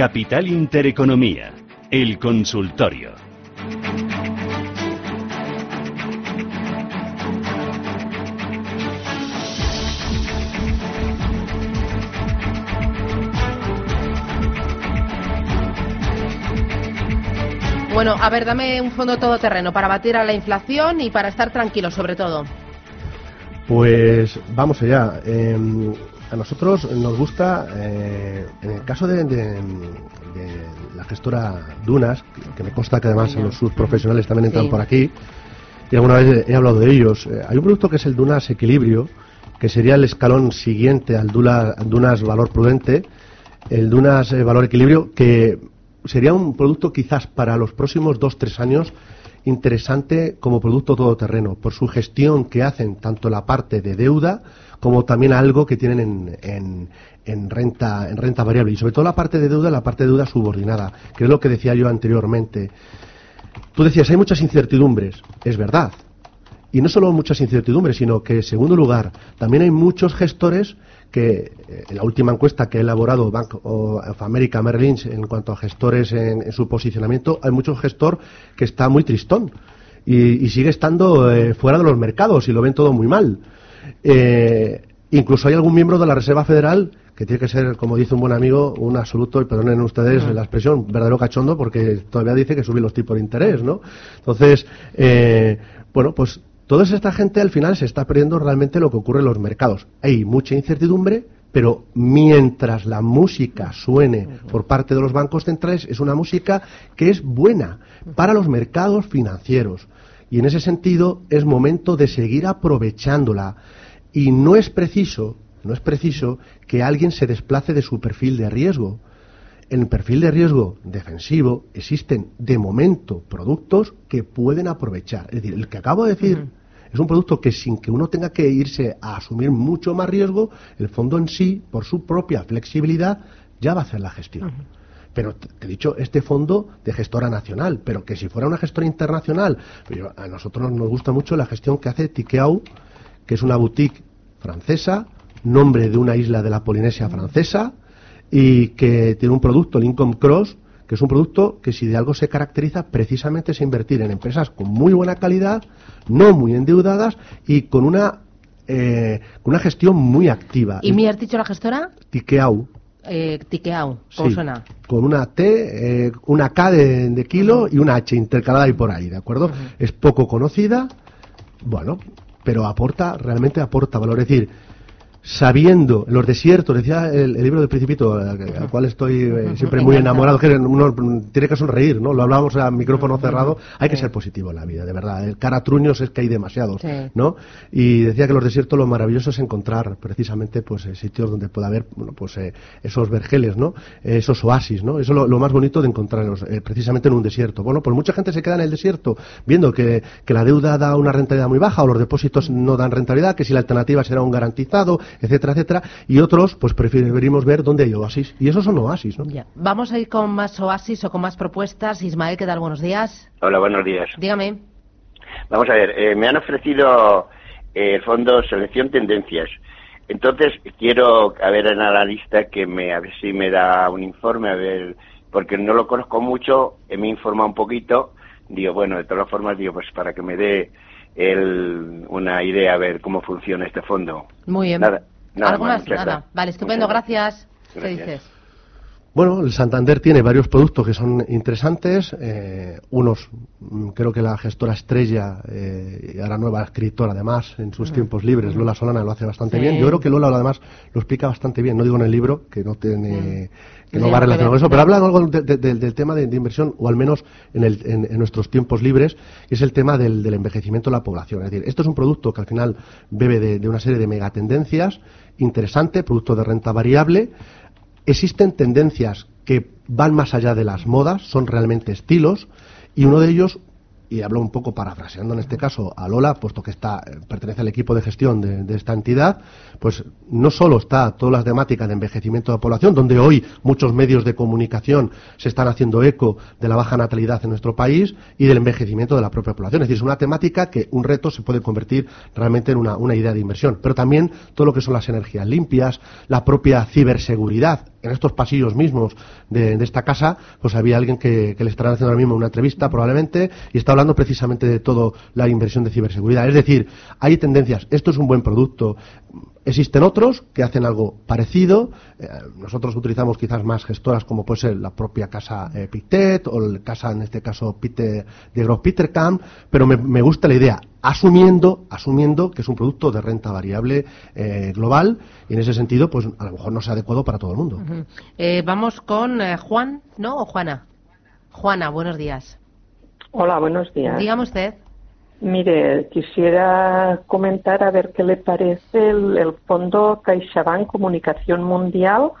Capital Intereconomía, el consultorio. Bueno, a ver, dame un fondo todoterreno para batir a la inflación y para estar tranquilo sobre todo. Pues vamos allá. Em, a nosotros nos gusta, eh, en el caso de, la gestora Dunas, que me consta que además los subprofesionales también entran por aquí, y alguna vez he hablado de ellos, eh, hay un producto que es el Dunas Equilibrio, que sería el escalón siguiente al Dunas Valor Prudente, el Dunas eh, Valor Equilibrio, que sería un producto quizás para los próximos dos, tres años interesante como producto todoterreno, por su gestión que hacen tanto la parte de deuda como también algo que tienen en, en, renta, en renta variable. Y sobre todo la parte de deuda, la parte de deuda subordinada, que es lo que decía yo anteriormente. Tú decías, hay muchas incertidumbres. Es verdad. Y no solo muchas incertidumbres, sino que, en segundo lugar, también hay muchos gestores que eh, en la última encuesta que ha elaborado Bank of America Merrill Lynch en cuanto a gestores en, su posicionamiento, hay mucho gestor que está muy tristón y, sigue estando eh, fuera de los mercados y lo ven todo muy mal. Eh, incluso hay algún miembro de la Reserva Federal que tiene que ser, como dice un buen amigo, un absoluto, y perdonen ustedes la expresión, verdadero cachondo, porque todavía dice que subir los tipos de interés, ¿no? Entonces, bueno, pues Toda esta gente al final se está perdiendo realmente lo que ocurre en los mercados. Hay mucha incertidumbre, pero mientras la música suene por parte de los bancos centrales, es una música que es buena para los mercados financieros. Y en ese sentido es momento de seguir aprovechándola. Y no es preciso, no es preciso que alguien se desplace de su perfil de riesgo. En el perfil de riesgo defensivo existen de momento productos que pueden aprovechar. Es decir, el que acabo de decir es un producto que sin que uno tenga que irse a asumir mucho más riesgo, el fondo en sí, por su propia flexibilidad, ya va a hacer la gestión. Pero te he dicho, este fondo de gestora nacional, pero que si fuera una gestora internacional, pues a nosotros nos gusta mucho la gestión que hace Tikehau, que es una boutique francesa, nombre de una isla de la Polinesia francesa, y que tiene un producto, el Income Cross, que es un producto que si de algo se caracteriza precisamente es invertir en empresas con muy buena calidad, no muy endeudadas y con una, eh, una gestión muy activa. ¿Y me has dicho la gestora? Tikeau. Eh, Tikeau, ¿cómo suena? Con una T, eh, una K de, kilo y una H intercalada y por ahí, ¿de acuerdo? Es poco conocida, bueno, pero aporta, realmente aporta valor. Es decir, sabiendo en los desiertos, decía el, libro del Principito, al, cual estoy eh, siempre muy enamorado, que uno tiene que sonreír, ¿no? Lo hablábamos a micrófono cerrado, hay que ser positivo en la vida, de verdad. El cara truños es que hay demasiados, ¿no? Y decía que los desiertos lo maravilloso es encontrar precisamente pues eh, sitios donde pueda haber, bueno, pues eh, esos vergeles, ¿no? esos oasis, ¿no? Eso es lo, más bonito de encontrarlos, precisamente en un desierto. Bueno, pues mucha gente se queda en el desierto viendo que, que la deuda da una rentabilidad muy baja o los depósitos no dan rentabilidad, que si la alternativa será un garantizado, etcétera, etcétera, y otros, pues preferimos ver dónde hay oasis. Y esos son oasis, ¿no? Ya. Vamos a ir con más oasis o con más propuestas. Ismael, ¿qué tal? Buenos días. Hola, buenos días. Dígame. Vamos a ver, eh, me han ofrecido eh, el fondo Selección Tendencias. Entonces, quiero a ver en la lista que me, a ver si me da un informe, a ver, porque no lo conozco mucho, eh, me informa un poquito. Digo, bueno, de todas formas, digo, pues para que me dé el, una idea a ver cómo funciona este fondo. Muy bien. Nada, nada ¿Algo más? Nada. Vale, estupendo, gracias. ¿Qué dices? Bueno, el Santander tiene varios productos que son interesantes. Eh, unos, mm, creo que la gestora estrella, eh, y ahora nueva escritora además, en sus tiempos libres, Lola Solana, lo hace bastante bien. Yo creo que Lola además lo explica bastante bien. No digo en el libro, que no tiene. Que no va relacionado con eso, pero habla algo del tema de, inversión, o al menos en, el, en, nuestros tiempos libres, y es el tema del, envejecimiento de la población. Es decir, esto es un producto que al final bebe de, de una serie de megatendencias, interesante, producto de renta variable, existen tendencias que van más allá de las modas, son realmente estilos, y uno de ellos, y hablo un poco parafraseando en este caso a Lola, puesto que está, eh, pertenece al equipo de gestión de, esta entidad, pues no solo está todas las temáticas de envejecimiento de la población, donde hoy muchos medios de comunicación se están haciendo eco de la baja natalidad en nuestro país y del envejecimiento de la propia población. Es decir, es una temática que un reto se puede convertir realmente en una idea de inversión. Pero también todo lo que son las energías limpias, la propia ciberseguridad en estos pasillos mismos de, esta casa, pues había alguien que, le estará haciendo ahora mismo una entrevista probablemente y está hablando precisamente de todo la inversión de ciberseguridad. Es decir, hay tendencias. Esto es un buen producto. Existen otros que hacen algo parecido. Eh, nosotros utilizamos quizás más gestoras como puede ser la propia casa eh, Pictet o la casa, en este caso, Peter, de Gross Petercam, pero me, gusta la idea, asumiendo, asumiendo que es un producto de renta variable eh, global y en ese sentido, pues a lo mejor no sea adecuado para todo el mundo. vamos con Juan, ¿no? ¿O Juana? Juana, buenos días. Hola, buenos días. Dígame usted. Mire, quisiera comentar a ver qué le parece el, fondo CaixaBank Comunicación Mundial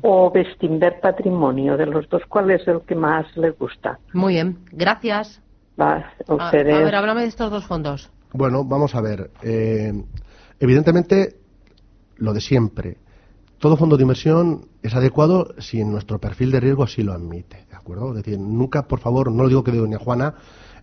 o Bestinver Patrimonio, de los dos, ¿cuál es el que más le gusta? Muy bien, gracias. A, ver, háblame de estos dos fondos. Bueno, vamos a ver. Eh, evidentemente, lo de siempre. Todo fondo de inversión es adecuado si en nuestro perfil de riesgo así lo admite, ¿de acuerdo? Es decir, nunca, por favor, no lo digo que de doña Juana,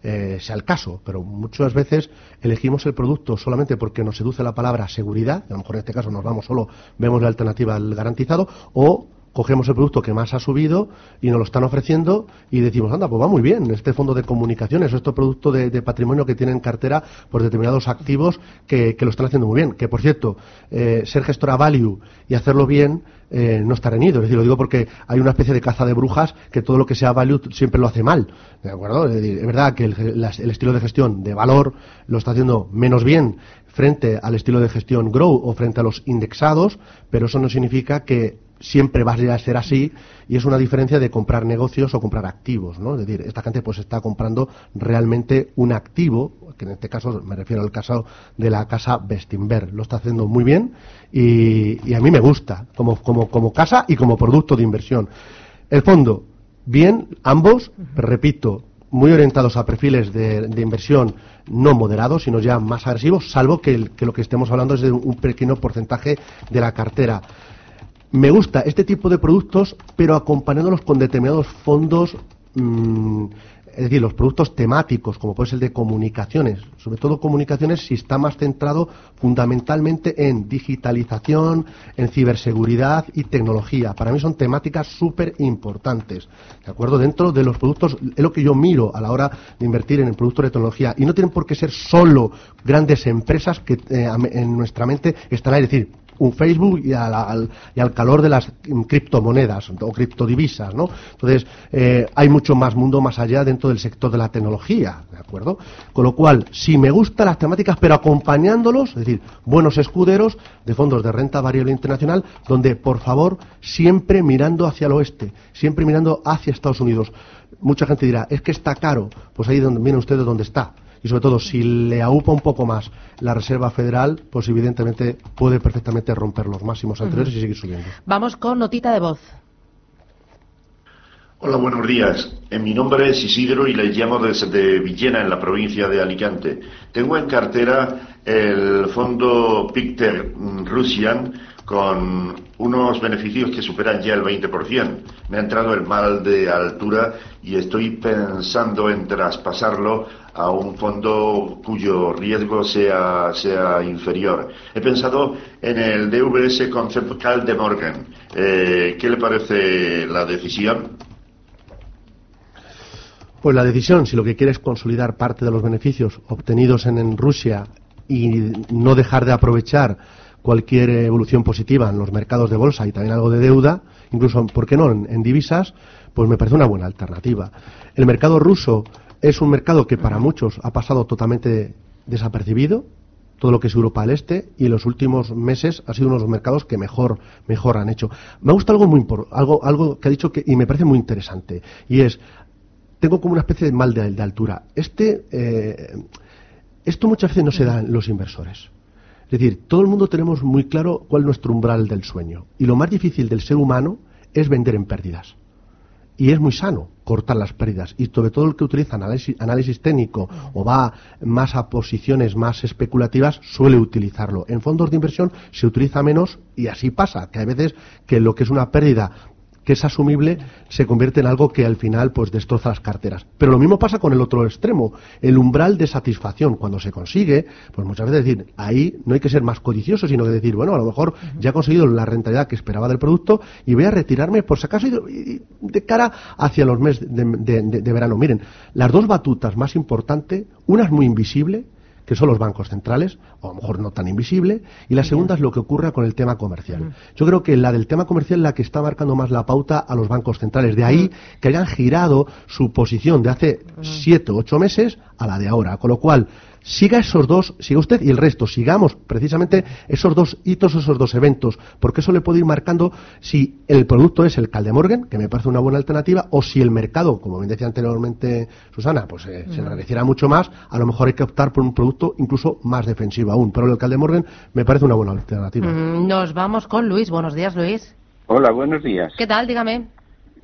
eh, sea el caso, pero muchas veces elegimos el producto solamente porque nos seduce la palabra seguridad, a lo mejor en este caso nos vamos solo, vemos la alternativa al garantizado, o cogemos el producto que más ha subido y nos lo están ofreciendo y decimos, anda, pues va muy bien, este fondo de comunicaciones este producto de, patrimonio que tiene en cartera por determinados activos que, lo están haciendo muy bien. Que, por cierto, eh, ser gestora value y hacerlo bien eh, no está reñido. Es decir, lo digo porque hay una especie de caza de brujas que todo lo que sea value siempre lo hace mal. ¿De acuerdo? Es, verdad que el estilo de gestión de valor lo está haciendo menos bien frente al estilo de gestión grow o frente a los indexados, pero eso no significa que siempre va a ser así y es una diferencia de comprar negocios o comprar activos, ¿no? Es decir, esta gente pues está comprando realmente un activo, que en este caso me refiero al caso de la casa Bestinver, lo está haciendo muy bien y, a mí me gusta como, como, como casa y como producto de inversión. El fondo, bien, ambos, repito, muy orientados a perfiles de, inversión no moderados, sino ya más agresivos, salvo que, que, lo que estemos hablando es de un pequeño porcentaje de la cartera. Me gusta este tipo de productos, pero acompañándolos con determinados fondos, mm, es decir, los productos temáticos, como puede ser el de comunicaciones, sobre todo comunicaciones si está más centrado fundamentalmente en digitalización, en ciberseguridad y tecnología. Para mí son temáticas súper importantes, ¿de acuerdo? Dentro de los productos, es lo que yo miro a la hora de invertir en el producto de tecnología. Y no tienen por qué ser solo grandes empresas que eh, en nuestra mente están ahí, decir, un Facebook y al, y al, calor de las criptomonedas o criptodivisas, ¿no? Entonces, eh, hay mucho más mundo más allá dentro del sector de la tecnología, ¿de acuerdo? Con lo cual, si me gustan las temáticas, pero acompañándolos, es decir, buenos escuderos de fondos de renta variable internacional, donde, por favor, siempre mirando hacia el oeste, siempre mirando hacia Estados Unidos. Mucha gente dirá, es que está caro. Pues ahí donde, miren ustedes dónde está y sobre todo si le aupa un poco más la Reserva Federal, pues evidentemente puede perfectamente romper los máximos anteriores y seguir subiendo. Vamos con notita de voz. Hola, buenos días. En mi nombre es Isidro y les llamo desde Villena, en la provincia de Alicante. Tengo en cartera el fondo Picter Russian con unos beneficios que superan ya el 20%. Me ha entrado el mal de altura y estoy pensando en traspasarlo a un fondo cuyo riesgo sea, sea inferior. He pensado en el DVS Conceptual de Morgan. Eh, ¿Qué le parece la decisión? Pues la decisión, si lo que quiere es consolidar parte de los beneficios obtenidos en Rusia y no dejar de aprovechar cualquier evolución positiva en los mercados de bolsa y también algo de deuda, incluso, ¿por qué no?, en, divisas, pues me parece una buena alternativa. El mercado ruso es un mercado que para muchos ha pasado totalmente desapercibido, todo lo que es Europa del Este, y en los últimos meses ha sido uno de los mercados que mejor, mejor han hecho. Me gusta algo muy algo, algo que ha dicho que, y me parece muy interesante, y es, tengo como una especie de mal de, altura. Este, eh, esto muchas veces no se da en los inversores. Es decir, todo el mundo tenemos muy claro cuál es nuestro umbral del sueño. Y lo más difícil del ser humano es vender en pérdidas. Y es muy sano cortar las pérdidas. Y sobre todo el que utiliza análisis, técnico o va más a posiciones más especulativas suele utilizarlo. En fondos de inversión se utiliza menos y así pasa, que hay veces que lo que es una pérdida que es asumible se convierte en algo que al final pues destroza las carteras. Pero lo mismo pasa con el otro extremo, el umbral de satisfacción. Cuando se consigue, pues muchas veces decir, ahí no hay que ser más codicioso, sino que decir, bueno, a lo mejor ya he conseguido la rentabilidad que esperaba del producto y voy a retirarme por si acaso de cara hacia los meses de, verano. Miren, las dos batutas más importantes, una es muy invisible, que son los bancos centrales, o a lo mejor no tan invisible, y la segunda es lo que ocurre con el tema comercial. Yo creo que la del tema comercial es la que está marcando más la pauta a los bancos centrales. De ahí que hayan girado su posición de hace siete o ocho meses a la de ahora. Con lo cual, siga esos dos, siga usted y el resto, sigamos precisamente esos dos hitos, esos dos eventos, porque eso le puede ir marcando si el producto es el Caldemorgan, que me parece una buena alternativa, o si el mercado, como bien decía anteriormente Susana, pues eh, se enrareciera mucho más, a lo mejor hay que optar por un producto incluso más defensivo aún, pero el Caldemorgan me parece una buena alternativa. Mm, nos vamos con Luis. Buenos días, Luis. Hola, buenos días. ¿Qué tal? Dígame.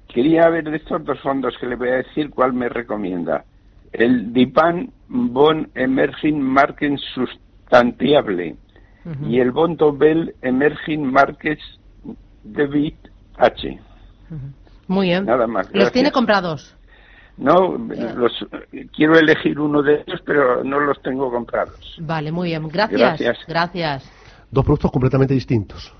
Quería ver de estos dos fondos que le voy a decir cuál me recomienda. El DIPAN Bon Emerging Market Sustantiable y el Bond Bell Emerging Markets Debit H. Muy bien. Nada más. ¿Los tiene comprados? No, los, quiero elegir uno de ellos, pero no los tengo comprados. Vale, muy bien. Gracias. Gracias. Dos productos completamente distintos.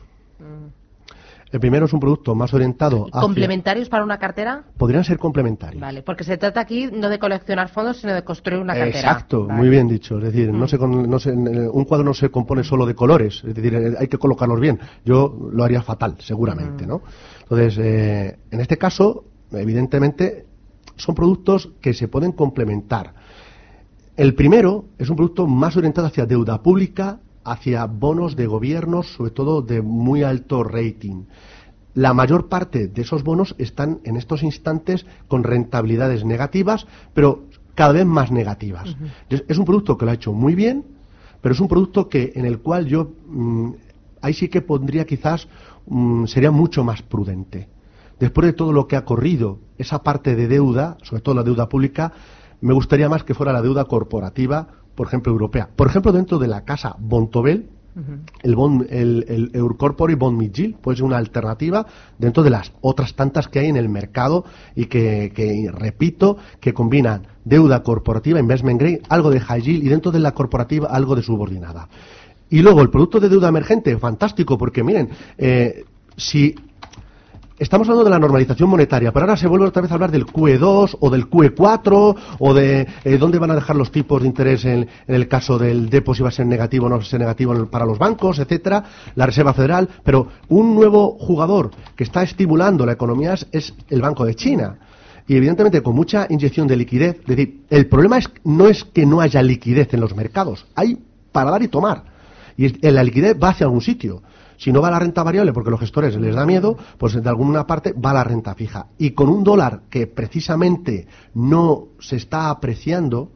El primero es un producto más orientado a... ¿Complementarios para una cartera? Podrían ser complementarios. Vale, porque se trata aquí no de coleccionar fondos, sino de construir una cartera. Exacto, muy bien dicho. Es decir, no mm. no se, un cuadro no se compone solo de colores, es decir, hay que colocarlos bien. Yo lo haría fatal, seguramente, mm. ¿no? Entonces, eh, en este caso, evidentemente, son productos que se pueden complementar. El primero es un producto más orientado hacia deuda pública hacia bonos de gobiernos, sobre todo de muy alto rating. La mayor parte de esos bonos están en estos instantes con rentabilidades negativas, pero cada vez más negativas. Es un producto que lo ha hecho muy bien, pero es un producto que en el cual yo mm, ahí sí que pondría quizás mm, sería mucho más prudente. Después de todo lo que ha corrido, esa parte de deuda, sobre todo la deuda pública, me gustaría más que fuera la deuda corporativa por ejemplo, europea. Por ejemplo, dentro de la casa Bontobel, el, bond, el, el Eurcorpore Bond Midgil puede ser una alternativa dentro de las otras tantas que hay en el mercado y que, repito, que combinan deuda corporativa, investment grade, algo de high yield y dentro de la corporativa algo de subordinada. Y luego el producto de deuda emergente, fantástico, porque miren, eh, si estamos hablando de la normalización monetaria, pero ahora se vuelve otra vez a hablar del QE2 o del QE4 o de eh, dónde van a dejar los tipos de interés en, el caso del depósito si va a ser negativo o no va a ser negativo para los bancos, etcétera, la Reserva Federal, pero un nuevo jugador que está estimulando la economía es, el Banco de China y evidentemente con mucha inyección de liquidez. Es decir, el problema es, no es que no haya liquidez en los mercados, hay para dar y tomar. Y la liquidez va hacia algún sitio. Si no va la renta variable porque a los gestores les da miedo, pues de alguna parte va la renta fija. Y con un dólar que precisamente no se está apreciando,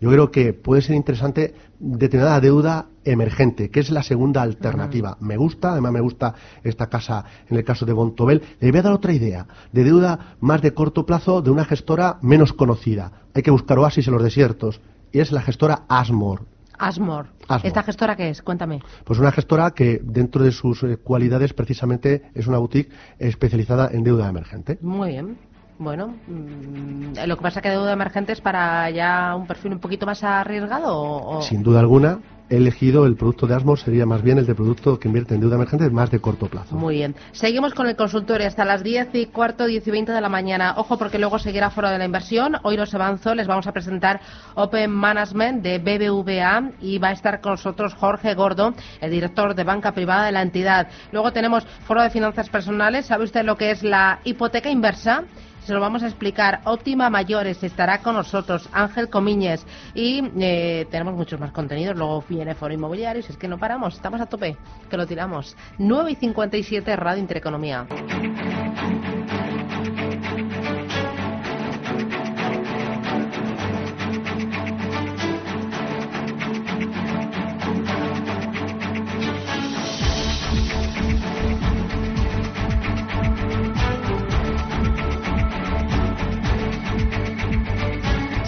yo creo que puede ser interesante determinada deuda emergente, que es la segunda alternativa. Me gusta, además me gusta esta casa en el caso de Bontobel. Le voy a dar otra idea, de deuda más de corto plazo de una gestora menos conocida. Hay que buscar oasis en los desiertos. Y es la gestora Asmor. Asmor. ¿Esta gestora qué es? Cuéntame. Pues una gestora que dentro de sus eh, cualidades precisamente es una boutique especializada en deuda emergente. Muy bien. Bueno, mm, lo que pasa que deuda emergente es para ya un perfil un poquito más arriesgado. O... Sin duda alguna, he elegido el producto de Asmor, sería más bien el de producto que invierte en deuda emergente más de corto plazo. Muy bien. Seguimos con el consultorio hasta las 10 y cuarto, 10 y 20 de la mañana. Ojo porque luego seguirá Foro de la Inversión. Hoy los avanzo, les vamos a presentar Open Management de BBVA y va a estar con nosotros Jorge Gordo, el director de banca privada de la entidad. Luego tenemos Foro de Finanzas Personales. ¿Sabe usted lo que es la hipoteca inversa? Se lo vamos a explicar. Óptima Mayores estará con nosotros, Ángel Comiñez. Y eh, tenemos muchos más contenidos. Luego viene Foro Inmobiliario. Es que no paramos, estamos a tope, que lo tiramos. 9 y 57 Radio Intereconomía.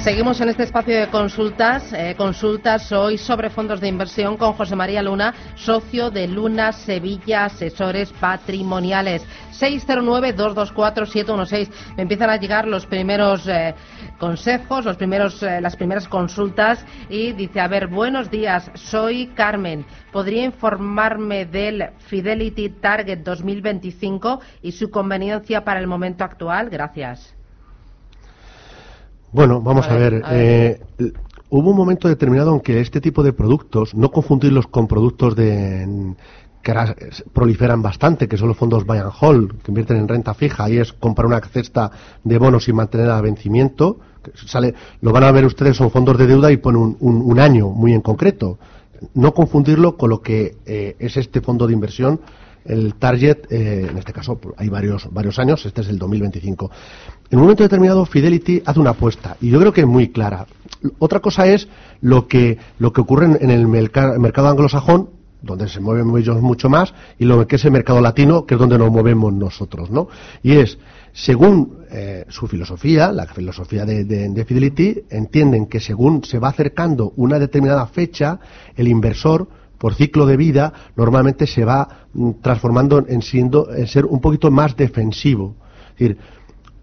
Seguimos en este espacio de consultas. Eh, consultas hoy sobre fondos de inversión con José María Luna, socio de Luna Sevilla Asesores Patrimoniales. 609-224-716. Me empiezan a llegar los primeros eh, consejos, los primeros, eh, las primeras consultas y dice, a ver, buenos días, soy Carmen. ¿Podría informarme del Fidelity Target 2025 y su conveniencia para el momento actual? Gracias. Bueno, vamos a ver. Eh, hubo un momento determinado en que este tipo de productos, no confundirlos con productos de que proliferan bastante, que son los fondos buy and hold, que invierten en renta fija, y es comprar una cesta de bonos y mantener a vencimiento. Sale, lo van a ver ustedes, son fondos de deuda y ponen un, año muy en concreto. No confundirlo con lo que eh, es este fondo de inversión el target, eh, en este caso hay varios, varios años, este es el 2025. En un momento determinado, Fidelity hace una apuesta, y yo creo que es muy clara. Otra cosa es lo que, lo que ocurre en el mercado anglosajón, donde se mueven ellos mucho más, y lo que es el mercado latino, que es donde nos movemos nosotros, ¿no? Y es, según eh, su filosofía, la filosofía de, de, Fidelity, entienden que según se va acercando una determinada fecha, el inversor por ciclo de vida, normalmente se va mm, transformando en, siendo, en ser un poquito más defensivo. Es decir,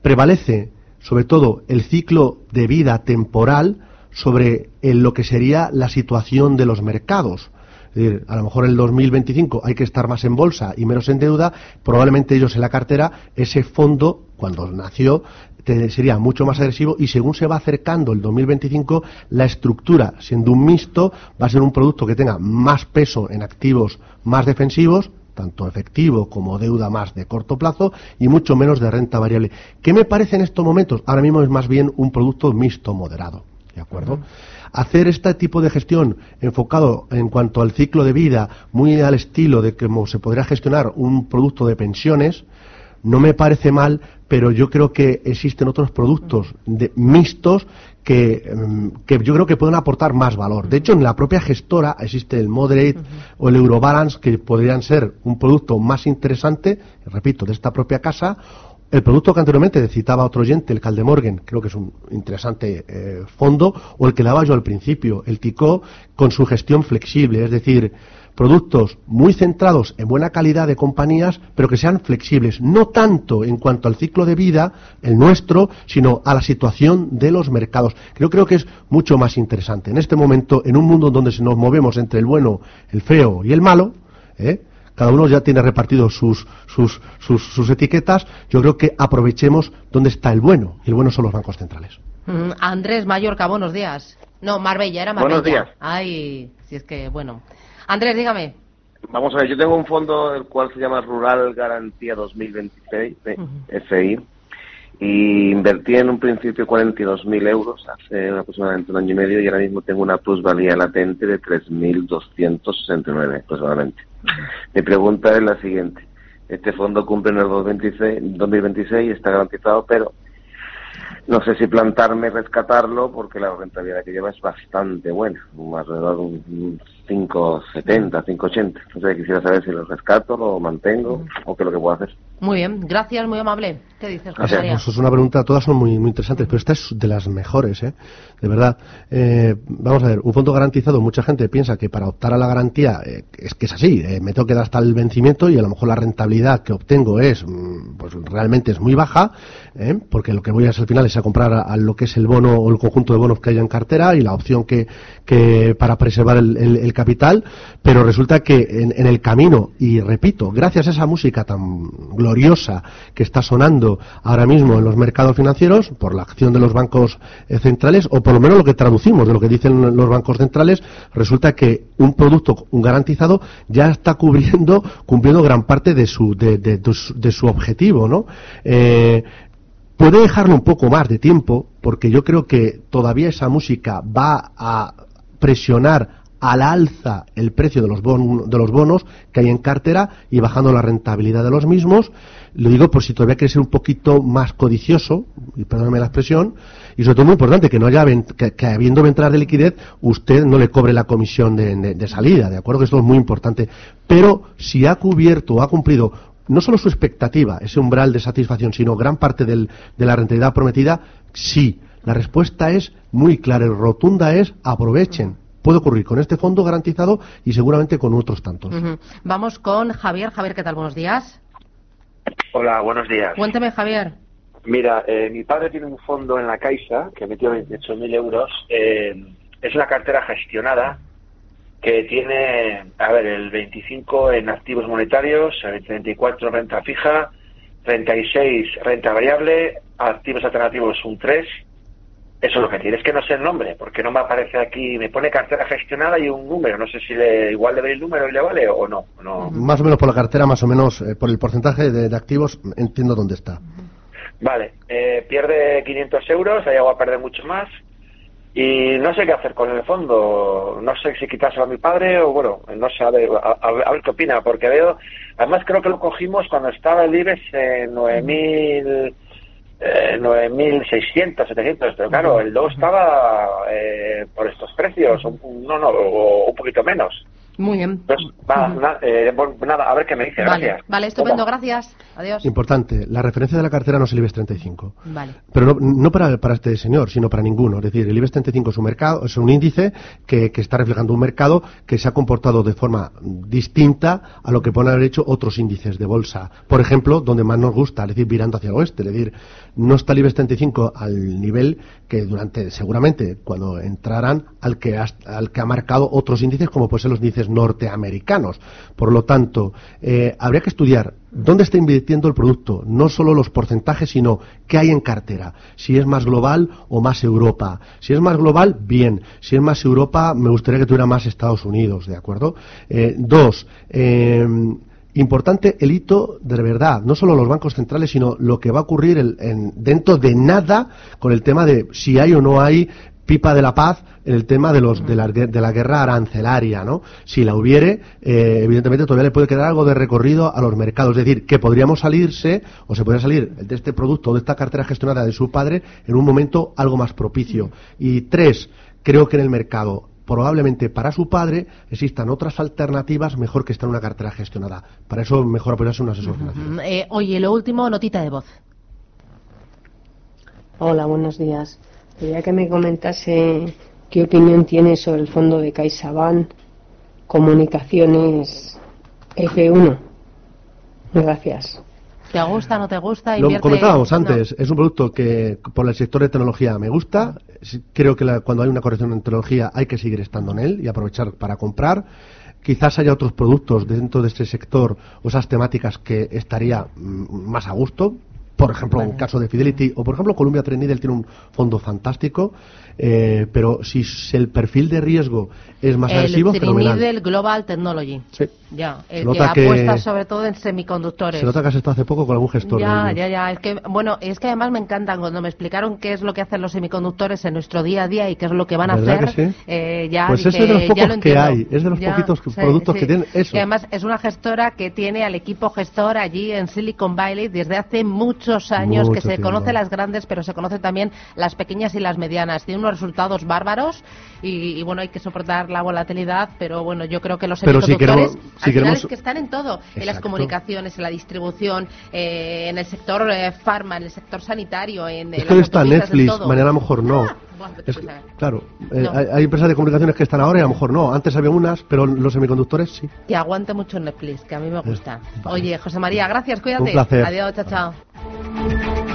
prevalece sobre todo el ciclo de vida temporal sobre lo que sería la situación de los mercados. Es decir, a lo mejor en el 2025 hay que estar más en bolsa y menos en deuda, probablemente ellos en la cartera, ese fondo, cuando nació, sería mucho más agresivo y según se va acercando el 2025, la estructura, siendo un mixto, va a ser un producto que tenga más peso en activos más defensivos, tanto efectivo como deuda más de corto plazo y mucho menos de renta variable. ¿Qué me parece en estos momentos? Ahora mismo es más bien un producto mixto moderado. ¿De acuerdo? Hacer este tipo de gestión enfocado en cuanto al ciclo de vida, muy al estilo de cómo se podría gestionar un producto de pensiones, no me parece mal, pero yo creo que existen otros productos mixtos que, mm, que, yo creo que pueden aportar más valor. De hecho, en la propia gestora existe el Moderate o el Eurobalance, que podrían ser un producto más interesante, repito, de esta propia casa, el producto que anteriormente citaba otro oyente, el Caldemorgan, creo que es un interesante eh, fondo, o el que daba yo al principio, el TICO, con su gestión flexible, es decir, productos muy centrados en buena calidad de compañías, pero que sean flexibles, no tanto en cuanto al ciclo de vida, el nuestro, sino a la situación de los mercados. Creo, creo que es mucho más interesante. En este momento, en un mundo donde nos movemos entre el bueno, el feo y el malo, ¿eh? cada uno ya tiene repartido sus, sus, sus, etiquetas, yo creo que aprovechemos donde está el bueno, y el bueno son los bancos centrales. Mm, Andrés Mallorca, buenos días. No, Marbella, era Marbella. Buenos días. Ay, si es que, bueno. Andrés, dígame. Vamos a ver, yo tengo un fondo el cual se llama Rural Garantía 2026, FI, y invertí en un principio 42.000 euros hace aproximadamente un año y medio y ahora mismo tengo una plusvalía latente de 3.269 aproximadamente. Mi pregunta es la siguiente. Este fondo cumple en el 2026, 2026 está garantizado, pero no sé si plantarme rescatarlo porque la rentabilidad que lleva es bastante buena, alrededor de un 5,70, 5,80. Entonces quisiera saber si lo rescato, lo mantengo o qué es lo que puedo hacer. Muy bien, gracias, muy amable. ¿Qué dices, José María? Pues es una pregunta, todas son muy, muy interesantes, pero esta es de las mejores, ¿eh? De verdad. Eh, vamos a ver, un fondo garantizado, mucha gente piensa que para optar a la garantía eh, es que es así, eh, me tengo que dar hasta el vencimiento y a lo mejor la rentabilidad que obtengo es, mm, pues realmente es muy baja, porque lo que voy a hacer al final es a comprar a, lo que es el bono o el conjunto de bonos que haya en cartera y la opción que, que para preservar el, el, capital, pero resulta que en, el camino, y repito, gracias a esa música tan gloriosa que está sonando ahora mismo en los mercados financieros por la acción de los bancos eh, centrales o por lo menos lo que traducimos de lo que dicen los bancos centrales resulta que un producto garantizado ya está cubriendo cumpliendo gran parte de su de, su, objetivo no eh, puede dejarlo un poco más de tiempo porque yo creo que todavía esa música va a presionar al alza el precio de los, de los bonos que hay en cartera y bajando la rentabilidad de los mismos. Lo digo por si todavía quiere ser un poquito más codicioso, y perdóname la expresión, y sobre todo muy importante, que no haya que, habiendo ventanas de liquidez, usted no le cobre la comisión de, salida, ¿de acuerdo? Que esto es muy importante. Pero si ha cubierto o ha cumplido no solo su expectativa, ese umbral de satisfacción, sino gran parte de la rentabilidad prometida, sí La respuesta es muy clara y rotunda, es aprovechen. Puede ocurrir con este fondo garantizado y seguramente con otros tantos. Ujú. Vamos con Javier. Javier, ¿qué tal? Buenos días. Hola, buenos días. Cuénteme, Javier. Mira, eh, mi padre tiene un fondo en la Caixa que metió 28.000 euros. Eh, es una cartera gestionada que tiene, a ver, el 25 en activos monetarios, el 34 renta fija, 36 renta variable, activos alternativos un 3. Eso es lo que tiene. Es que no sé el nombre, porque no me aparece aquí. Me pone cartera gestionada y un número. No sé si le, igual le ve el número y le vale o no. no. Más o menos por la cartera, más o menos eh, por el porcentaje de, de activos, entiendo dónde está. Vale, eh, pierde 500 euros, ha llegado a perder mucho más. Y no sé qué hacer con el fondo. No sé si quitárselo a mi padre o, bueno, no sé, a ver, a ver qué opina. Porque veo, además creo que lo cogimos cuando estaba el IBEX en 9.000, eh, 9.600, 700. Pero claro, el 2 estaba eh, por estos precios, un- un- no, no, o un poquito menos. Muy bien. Va, na- eh, bueno, nada, a ver qué me dice. Vale, Gracias. vale, estupendo, gracias. Adiós. Importante, la referencia de la cartera no es el IBEX 35. Vale. Pero no, no para, para este señor, sino para ninguno. Es decir, el IBEX 35 es un, mercado, es un índice que, que está reflejando un mercado que se ha comportado de forma distinta a lo que pueden haber hecho otros índices de bolsa. Por ejemplo, donde más nos gusta, es decir, virando hacia el oeste. Es decir, no está el IBEX 35 al nivel que durante, seguramente, cuando entraran, al que, ha, al que ha marcado otros índices, como pueden ser los índices norteamericanos. Por lo tanto, eh, habría que estudiar dónde está invirtiendo el producto, no solo los porcentajes, sino qué hay en cartera, si es más global o más Europa. Si es más global, bien. Si es más Europa, me gustaría que tuviera más Estados Unidos, ¿de acuerdo? Eh, dos, eh, importante el hito de verdad, no solo los bancos centrales, sino lo que va a ocurrir el- en- dentro de nada con el tema de si hay o no hay pipa de la paz en el tema de los de la, de la guerra arancelaria, ¿no? Si la hubiere, eh, evidentemente todavía le puede quedar algo de recorrido a los mercados, es decir, que podríamos salirse o se podría salir de este producto, de esta cartera gestionada de su padre en un momento algo más propicio. Y tres, creo que en el mercado probablemente para su padre existan otras alternativas mejor que estar en una cartera gestionada. Para eso mejor apoyarse en un asesor financiero. Eh, oye, lo último, notita de voz. Hola, buenos días. Quería que me comentase qué opinión tiene sobre el fondo de CaixaBank Comunicaciones F1. Gracias. ¿Te gusta, no te gusta? Lo comentábamos no. antes, es un producto que por el sector de tecnología me gusta. Creo que la- cuando hay una corrección en tecnología hay que seguir estando en él y aprovechar para comprar. Quizás haya otros productos dentro de este sector o esas temáticas que estaría mm, más a gusto. Por ejemplo, en el caso de Fidelity o por ejemplo Columbia Threadneedle tiene un fondo fantástico, eh, pero si el perfil de riesgo es más el agresivo, fenomenal. Trinidad Global Technology. Sí. Ya, el Se que apuesta sobre todo en semiconductores. Se nota que has estado hace poco con algún gestor. Ya, ya, ya. Es que, bueno, es que además me encantan cuando me explicaron qué es lo que hacen los semiconductores en nuestro día a día y qué es lo que van a ¿Verdad hacer. que sí? eh, ya Pues dije, ese es de los pocos que hay, es de los Ya, poquitos sí, productos sí. que tienen eso. Y además es una gestora que tiene al equipo gestor allí en Silicon Valley desde hace muchos años, Mucho que se tiempo. conoce las grandes, pero se conocen también las pequeñas y las medianas. Tiene unos resultados bárbaros y, y, bueno, hay que soportar la volatilidad, pero bueno, yo creo que los si semiconductores si al final queremos- es que están en todo, en las comunicaciones, en la distribución, eh, en el sector eh, farma, en el sector sanitario, en, Es en que hoy las está Netflix, mañana a lo mejor no. Vete Es- tú a saber. claro, eh, No. hay, hay empresas de comunicaciones que están ahora y a lo mejor no. Antes había unas, pero los semiconductores sí. Y aguante mucho Netflix, que a mí me gusta. vale. Oye, José María, gracias, cuídate. Un placer. Adiós, chao, chao.